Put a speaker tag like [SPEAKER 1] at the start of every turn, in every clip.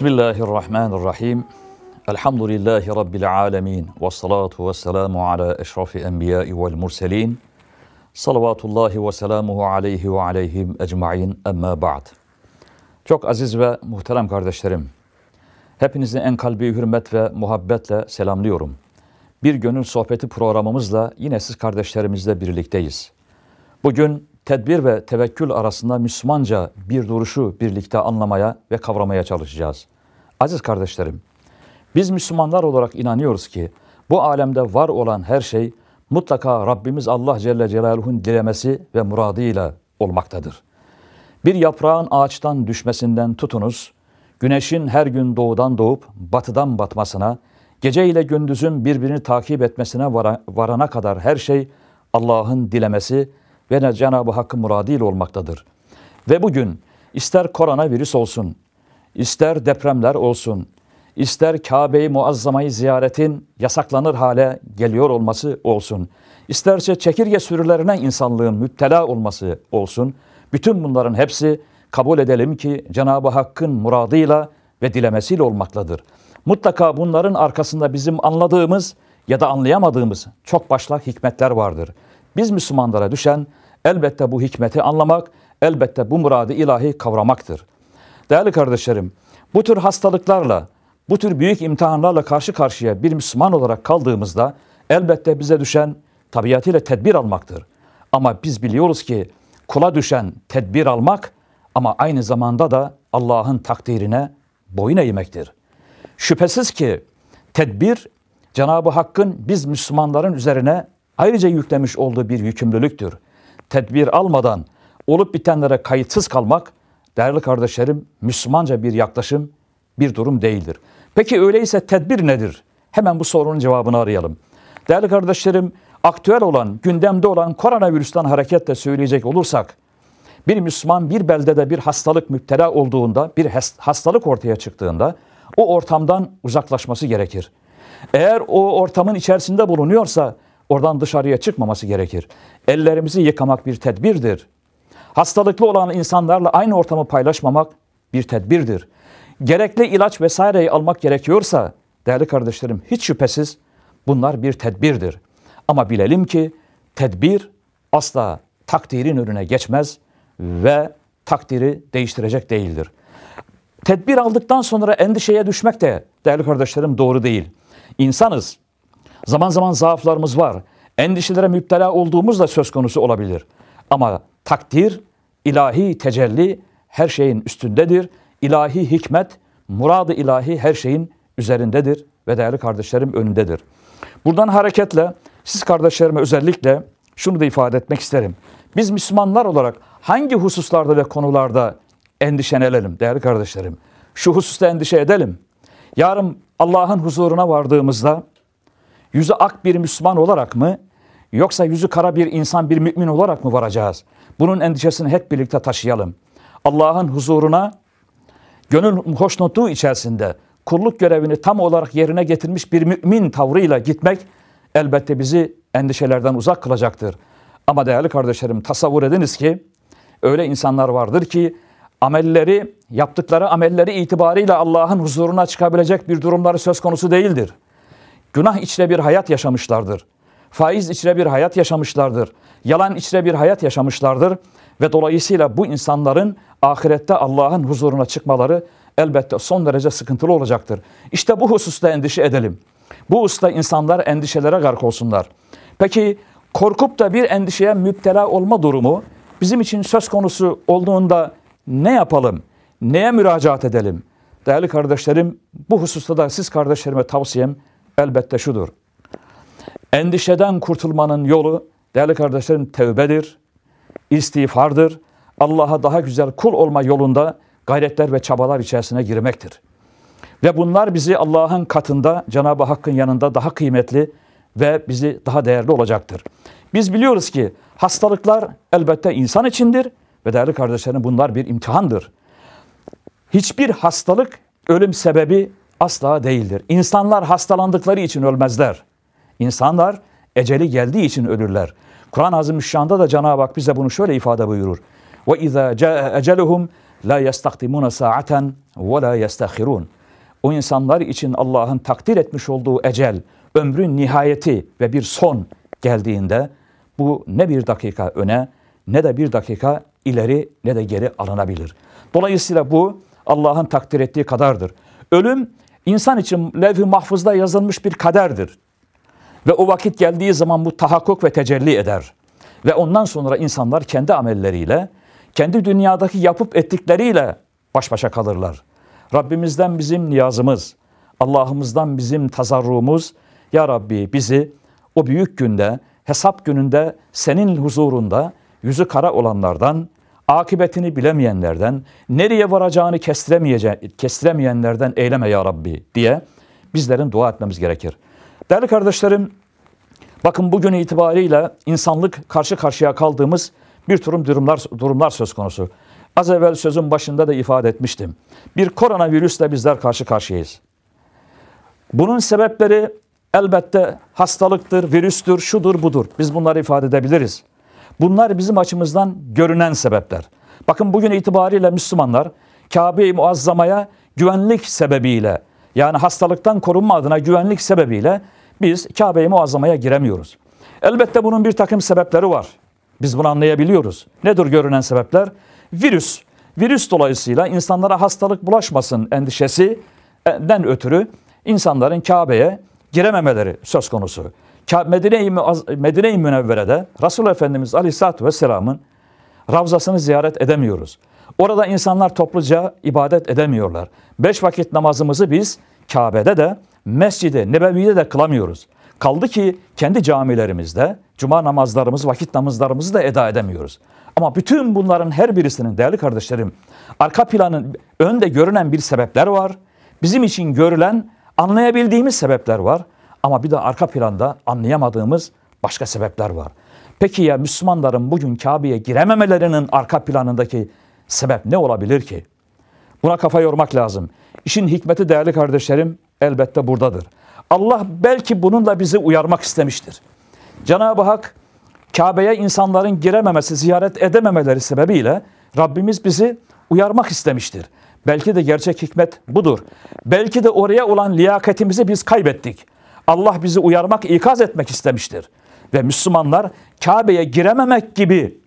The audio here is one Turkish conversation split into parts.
[SPEAKER 1] Bismillahirrahmanirrahim. Elhamdülillahi Rabbil alemin. Ve salatu ve selamu ala eşrafi enbiyai vel murselin. Salavatullahi ve selamuhu aleyhi ve aleyhim ecmain emma ba'd. Çok aziz ve muhterem kardeşlerim. Hepinizi en kalbi hürmet ve muhabbetle selamlıyorum. Bir gönül sohbeti programımızla yine siz kardeşlerimizle birlikteyiz. Bugün tedbir ve tevekkül arasında Müslümanca bir duruşu birlikte anlamaya ve kavramaya çalışacağız. Aziz kardeşlerim, biz Müslümanlar olarak inanıyoruz ki bu alemde var olan her şey mutlaka Rabbimiz Allah Celle Celaluhu'nun dilemesi ve muradıyla olmaktadır. Bir yaprağın ağaçtan düşmesinden tutunuz, güneşin her gün doğudan doğup batıdan batmasına, gece ile gündüzün birbirini takip etmesine varana kadar her şey Allah'ın dilemesi ve Cenab-ı Hakk'ın muradıyla olmaktadır. Ve bugün ister koronavirüs olsun, ister depremler olsun, ister Kabe-i Muazzama'yı ziyaretin yasaklanır hale geliyor olması olsun, isterse çekirge sürülerine insanlığın müptela olması olsun, bütün bunların hepsi kabul edelim ki Cenab-ı Hakk'ın muradıyla ve dilemesiyle olmaktadır. Mutlaka bunların arkasında bizim anladığımız ya da anlayamadığımız çok başlak hikmetler vardır. Biz Müslümanlara düşen elbette bu hikmeti anlamak, elbette bu muradı ilahi kavramaktır. Değerli kardeşlerim, bu tür hastalıklarla, bu tür büyük imtihanlarla karşı karşıya bir Müslüman olarak kaldığımızda elbette bize düşen tabiatıyla tedbir almaktır. Ama biz biliyoruz ki kula düşen tedbir almak ama aynı zamanda da Allah'ın takdirine boyun eğmektir. Şüphesiz ki tedbir Cenab-ı Hakk'ın biz Müslümanların üzerine ayrıca yüklemiş olduğu bir yükümlülüktür. Tedbir almadan olup bitenlere kayıtsız kalmak değerli kardeşlerim Müslümanca bir yaklaşım, bir durum değildir. Peki öyleyse tedbir nedir? Hemen bu sorunun cevabını arayalım. Değerli kardeşlerim, aktüel olan, gündemde olan koronavirüsten hareketle söyleyecek olursak, bir Müslüman bir beldede bir hastalık müptela olduğunda, bir hastalık ortaya çıktığında o ortamdan uzaklaşması gerekir. Eğer o ortamın içerisinde bulunuyorsa oradan dışarıya çıkmaması gerekir. Ellerimizi yıkamak bir tedbirdir. Hastalıklı olan insanlarla aynı ortamı paylaşmamak bir tedbirdir. Gerekli ilaç vesaireyi almak gerekiyorsa değerli kardeşlerim hiç şüphesiz bunlar bir tedbirdir. Ama bilelim ki tedbir asla takdirin önüne geçmez ve takdiri değiştirecek değildir. Tedbir aldıktan sonra endişeye düşmek de değerli kardeşlerim doğru değil. İnsanız. Zaman zaman zaaflarımız var. Endişelere müptela olduğumuz da söz konusu olabilir. Ama takdir, ilahi tecelli her şeyin üstündedir. İlahi hikmet, muradı ilahi her şeyin üzerindedir ve değerli kardeşlerim önündedir. Buradan hareketle siz kardeşlerime özellikle şunu da ifade etmek isterim. Biz Müslümanlar olarak hangi hususlarda ve konularda endişelenelim değerli kardeşlerim? Şu hususta endişe edelim. Yarın Allah'ın huzuruna vardığımızda yüzü ak bir Müslüman olarak mı yoksa yüzü kara bir insan bir mümin olarak mı varacağız? Bunun endişesini hep birlikte taşıyalım. Allah'ın huzuruna gönül hoşnutluğu içerisinde kulluk görevini tam olarak yerine getirmiş bir mümin tavrıyla gitmek elbette bizi endişelerden uzak kılacaktır. Ama değerli kardeşlerim tasavvur ediniz ki öyle insanlar vardır ki amelleri, yaptıkları amelleri itibarıyla Allah'ın huzuruna çıkabilecek bir durumları söz konusu değildir. Günah içre bir hayat yaşamışlardır. Faiz içre bir hayat yaşamışlardır. Yalan içre bir hayat yaşamışlardır. Ve dolayısıyla bu insanların ahirette Allah'ın huzuruna çıkmaları elbette son derece sıkıntılı olacaktır. İşte bu hususta endişe edelim. Bu usta insanlar endişelere gark olsunlar. Peki korkup da bir endişeye müptela olma durumu bizim için söz konusu olduğunda ne yapalım? Neye müracaat edelim? Değerli kardeşlerim, bu hususta da siz kardeşlerime tavsiyem elbette şudur. Endişeden kurtulmanın yolu değerli kardeşlerim tevbedir, istiğfardır. Allah'a daha güzel kul olma yolunda gayretler ve çabalar içerisine girmektir. Ve bunlar bizi Allah'ın katında, Cenab-ı Hakk'ın yanında daha kıymetli ve bizi daha değerli olacaktır. Biz biliyoruz ki hastalıklar elbette insan içindir ve değerli kardeşlerim bunlar bir imtihandır. Hiçbir hastalık ölüm sebebi asla değildir. İnsanlar hastalandıkları için ölmezler. İnsanlar eceli geldiği için ölürler. Kur'an-ı Azimüşşan'da da Cenab-ı Hak bize bunu şöyle ifade buyurur. Ve izâ eceluhum la yestakdimuna sa'aten ve la yestahirun. O insanlar için Allah'ın takdir etmiş olduğu ecel, ömrün nihayeti ve bir son geldiğinde bu ne bir dakika öne ne de bir dakika ileri ne de geri alınabilir. Dolayısıyla bu Allah'ın takdir ettiği kadardır. Ölüm insan için levh-i mahfuzda yazılmış bir kaderdir. Ve o vakit geldiği zaman bu tahakkuk ve tecelli eder. Ve ondan sonra insanlar kendi amelleriyle, kendi dünyadaki yapıp ettikleriyle baş başa kalırlar. Rabbimizden bizim niyazımız, Allah'ımızdan bizim tazarruğumuz, Ya Rabbi bizi o büyük günde, hesap gününde senin huzurunda yüzü kara olanlardan, akıbetini bilemeyenlerden, nereye varacağını kestiremeyenlerden eyleme ya Rabbi diye bizlerin dua etmemiz gerekir. Değerli kardeşlerim, bakın bugün itibariyle insanlık karşı karşıya kaldığımız bir durum durumlar, durumlar söz konusu. Az evvel sözün başında da ifade etmiştim. Bir koronavirüsle bizler karşı karşıyayız. Bunun sebepleri elbette hastalıktır, virüstür, şudur, budur. Biz bunları ifade edebiliriz. Bunlar bizim açımızdan görünen sebepler. Bakın bugün itibariyle Müslümanlar Kabe-i Muazzama'ya güvenlik sebebiyle yani hastalıktan korunma adına güvenlik sebebiyle biz Kabe-i Muazzama'ya giremiyoruz. Elbette bunun bir takım sebepleri var. Biz bunu anlayabiliyoruz. Nedir görünen sebepler? Virüs. Virüs dolayısıyla insanlara hastalık bulaşmasın endişesinden ötürü insanların Kabe'ye girememeleri söz konusu. Medine-i Medine Münevvere'de Resul Efendimiz Aleyhisselatü Vesselam'ın Ravzasını ziyaret edemiyoruz. Orada insanlar topluca ibadet edemiyorlar. Beş vakit namazımızı biz Kabe'de de Mescid-i Nebevi'de de kılamıyoruz. Kaldı ki kendi camilerimizde cuma namazlarımız, vakit namazlarımızı da eda edemiyoruz. Ama bütün bunların her birisinin değerli kardeşlerim arka planın önde görünen bir sebepler var. Bizim için görülen anlayabildiğimiz sebepler var. Ama bir de arka planda anlayamadığımız başka sebepler var. Peki ya Müslümanların bugün Kabe'ye girememelerinin arka planındaki sebep ne olabilir ki? Buna kafa yormak lazım. İşin hikmeti değerli kardeşlerim elbette buradadır. Allah belki bununla bizi uyarmak istemiştir. Cenab-ı Hak Kabe'ye insanların girememesi, ziyaret edememeleri sebebiyle Rabbimiz bizi uyarmak istemiştir. Belki de gerçek hikmet budur. Belki de oraya olan liyakatimizi biz kaybettik. Allah bizi uyarmak, ikaz etmek istemiştir. Ve Müslümanlar Kabe'ye girememek gibi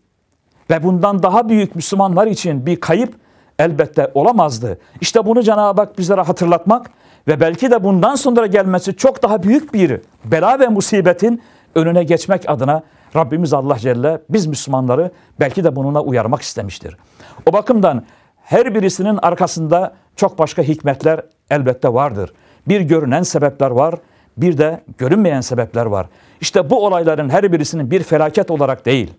[SPEAKER 1] ve bundan daha büyük Müslümanlar için bir kayıp elbette olamazdı. İşte bunu Cenab-ı Hak bizlere hatırlatmak ve belki de bundan sonra gelmesi çok daha büyük bir bela ve musibetin önüne geçmek adına Rabbimiz Allah Celle biz Müslümanları belki de bununla uyarmak istemiştir. O bakımdan her birisinin arkasında çok başka hikmetler elbette vardır. Bir görünen sebepler var, bir de görünmeyen sebepler var. İşte bu olayların her birisinin bir felaket olarak değil,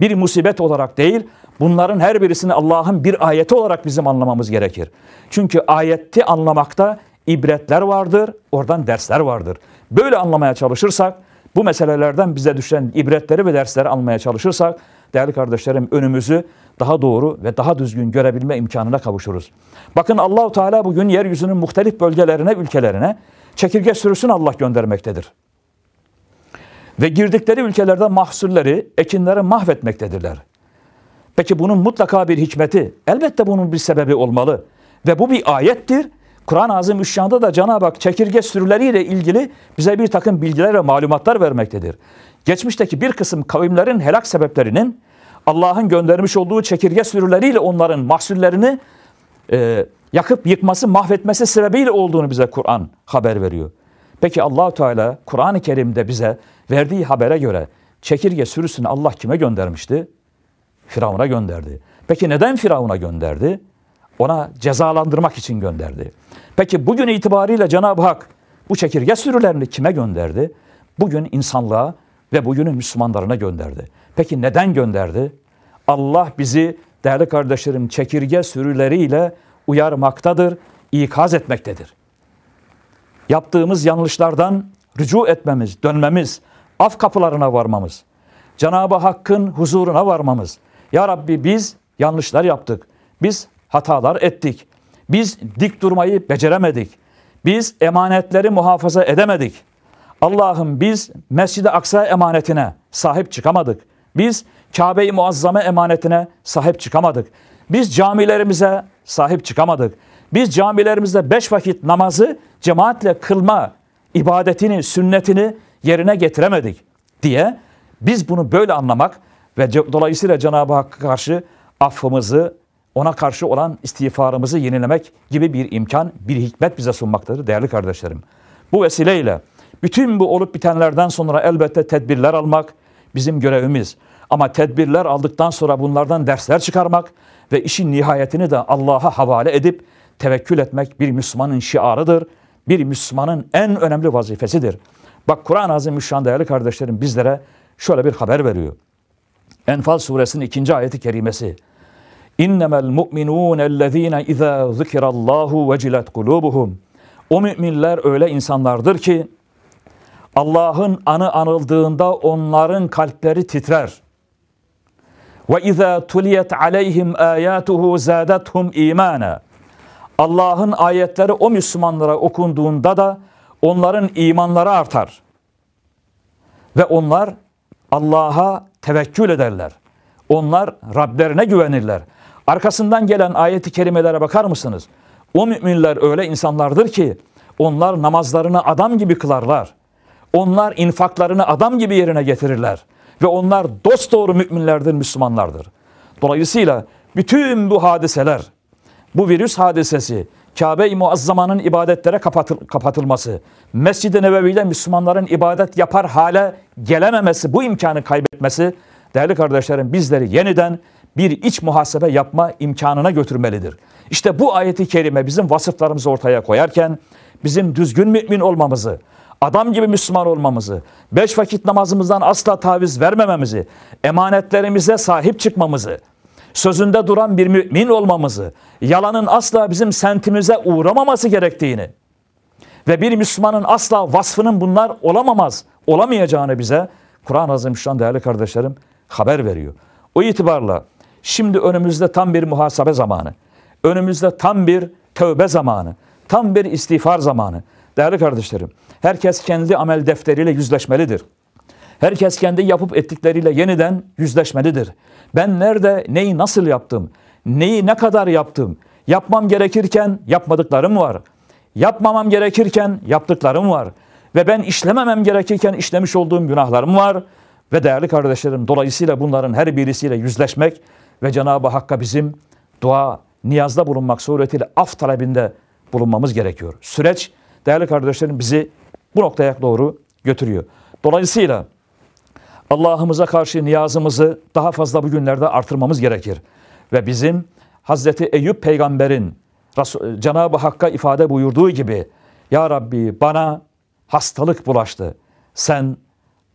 [SPEAKER 1] bir musibet olarak değil, bunların her birisini Allah'ın bir ayeti olarak bizim anlamamız gerekir. Çünkü ayeti anlamakta ibretler vardır, oradan dersler vardır. Böyle anlamaya çalışırsak, bu meselelerden bize düşen ibretleri ve dersleri almaya çalışırsak, değerli kardeşlerim önümüzü daha doğru ve daha düzgün görebilme imkanına kavuşuruz. Bakın Allahu Teala bugün yeryüzünün muhtelif bölgelerine, ülkelerine çekirge sürüsünü Allah göndermektedir. Ve girdikleri ülkelerde mahsulleri, ekinleri mahvetmektedirler. Peki bunun mutlaka bir hikmeti, elbette bunun bir sebebi olmalı. Ve bu bir ayettir. Kur'an-ı Azimüşşan'da da Cenab-ı Hak çekirge sürüleriyle ilgili bize bir takım bilgiler ve malumatlar vermektedir. Geçmişteki bir kısım kavimlerin helak sebeplerinin Allah'ın göndermiş olduğu çekirge sürüleriyle onların mahsullerini e, yakıp yıkması, mahvetmesi sebebiyle olduğunu bize Kur'an haber veriyor. Peki allah Teala Kur'an-ı Kerim'de bize verdiği habere göre çekirge sürüsünü Allah kime göndermişti? Firavun'a gönderdi. Peki neden Firavun'a gönderdi? Ona cezalandırmak için gönderdi. Peki bugün itibariyle Cenab-ı Hak bu çekirge sürülerini kime gönderdi? Bugün insanlığa ve bugünün Müslümanlarına gönderdi. Peki neden gönderdi? Allah bizi değerli kardeşlerim çekirge sürüleriyle uyarmaktadır, ikaz etmektedir. Yaptığımız yanlışlardan rücu etmemiz, dönmemiz, af kapılarına varmamız, Cenab-ı Hakk'ın huzuruna varmamız. Ya Rabbi biz yanlışlar yaptık. Biz hatalar ettik. Biz dik durmayı beceremedik. Biz emanetleri muhafaza edemedik. Allah'ım biz Mescid-i Aksa emanetine sahip çıkamadık. Biz Kabe-i Muazzame emanetine sahip çıkamadık. Biz camilerimize sahip çıkamadık. Biz camilerimizde beş vakit namazı cemaatle kılma ibadetini, sünnetini yerine getiremedik diye biz bunu böyle anlamak ve dolayısıyla Cenab-ı Hakk'a karşı affımızı, ona karşı olan istiğfarımızı yenilemek gibi bir imkan, bir hikmet bize sunmaktadır değerli kardeşlerim. Bu vesileyle bütün bu olup bitenlerden sonra elbette tedbirler almak bizim görevimiz. Ama tedbirler aldıktan sonra bunlardan dersler çıkarmak ve işin nihayetini de Allah'a havale edip tevekkül etmek bir Müslümanın şiarıdır. Bir Müslümanın en önemli vazifesidir. Bak Kur'an-ı Azimüşşan değerli kardeşlerim bizlere şöyle bir haber veriyor. Enfal suresinin ikinci ayeti kerimesi. İnnemel mu'minun ellezine izâ zikirallahu vecilet kulubuhum. O müminler öyle insanlardır ki Allah'ın anı anıldığında onların kalpleri titrer. Ve izâ tuliyet aleyhim âyâtuhu zâdethum imana. Allah'ın ayetleri o Müslümanlara okunduğunda da onların imanları artar. Ve onlar Allah'a tevekkül ederler. Onlar Rablerine güvenirler. Arkasından gelen ayeti kerimelere bakar mısınız? O müminler öyle insanlardır ki onlar namazlarını adam gibi kılarlar. Onlar infaklarını adam gibi yerine getirirler. Ve onlar dost doğru müminlerdir, Müslümanlardır. Dolayısıyla bütün bu hadiseler, bu virüs hadisesi, Kabe-i Muazzama'nın ibadetlere kapatıl kapatılması, Mescid-i Nebevi'de Müslümanların ibadet yapar hale gelememesi, bu imkanı kaybetmesi, değerli kardeşlerim bizleri yeniden bir iç muhasebe yapma imkanına götürmelidir. İşte bu ayeti kerime bizim vasıflarımızı ortaya koyarken, bizim düzgün mümin olmamızı, adam gibi Müslüman olmamızı, beş vakit namazımızdan asla taviz vermememizi, emanetlerimize sahip çıkmamızı, sözünde duran bir mümin olmamızı, yalanın asla bizim sentimize uğramaması gerektiğini ve bir Müslümanın asla vasfının bunlar olamamaz, olamayacağını bize Kur'an-ı Azimüşşan değerli kardeşlerim haber veriyor. O itibarla şimdi önümüzde tam bir muhasebe zamanı, önümüzde tam bir tövbe zamanı, tam bir istiğfar zamanı. Değerli kardeşlerim, herkes kendi amel defteriyle yüzleşmelidir. Herkes kendi yapıp ettikleriyle yeniden yüzleşmelidir. Ben nerede neyi nasıl yaptım? Neyi ne kadar yaptım? Yapmam gerekirken yapmadıklarım var. Yapmamam gerekirken yaptıklarım var. Ve ben işlememem gerekirken işlemiş olduğum günahlarım var. Ve değerli kardeşlerim dolayısıyla bunların her birisiyle yüzleşmek ve Cenab-ı Hakk'a bizim dua, niyazda bulunmak suretiyle af talebinde bulunmamız gerekiyor. Süreç değerli kardeşlerim bizi bu noktaya doğru götürüyor. Dolayısıyla Allah'ımıza karşı niyazımızı daha fazla bugünlerde artırmamız gerekir. Ve bizim Hazreti Eyüp peygamberin Cenab-ı Hakk'a ifade buyurduğu gibi Ya Rabbi bana hastalık bulaştı. Sen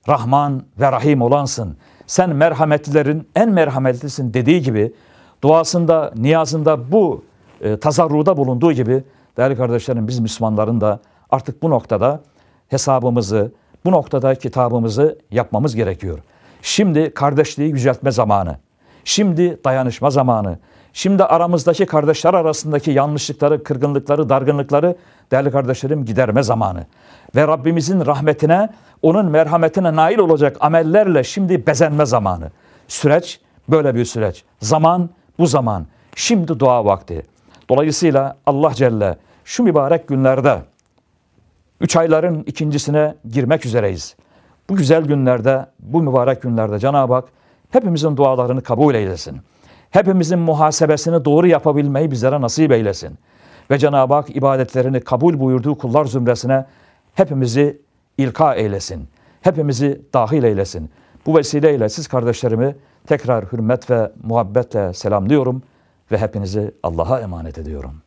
[SPEAKER 1] Rahman ve Rahim olansın. Sen merhametlilerin en merhametlisin dediği gibi duasında, niyazında bu e, tazarruda bulunduğu gibi değerli kardeşlerim biz Müslümanların da artık bu noktada hesabımızı, bu noktada kitabımızı yapmamız gerekiyor. Şimdi kardeşliği yüceltme zamanı. Şimdi dayanışma zamanı. Şimdi aramızdaki kardeşler arasındaki yanlışlıkları, kırgınlıkları, dargınlıkları değerli kardeşlerim giderme zamanı. Ve Rabbimizin rahmetine, onun merhametine nail olacak amellerle şimdi bezenme zamanı. Süreç böyle bir süreç. Zaman bu zaman. Şimdi dua vakti. Dolayısıyla Allah Celle şu mübarek günlerde Üç ayların ikincisine girmek üzereyiz. Bu güzel günlerde, bu mübarek günlerde Cenab-ı Hak hepimizin dualarını kabul eylesin. Hepimizin muhasebesini doğru yapabilmeyi bizlere nasip eylesin. Ve Cenab-ı Hak ibadetlerini kabul buyurduğu kullar zümresine hepimizi ilka eylesin. Hepimizi dahil eylesin. Bu vesileyle siz kardeşlerimi tekrar hürmet ve muhabbetle selamlıyorum ve hepinizi Allah'a emanet ediyorum.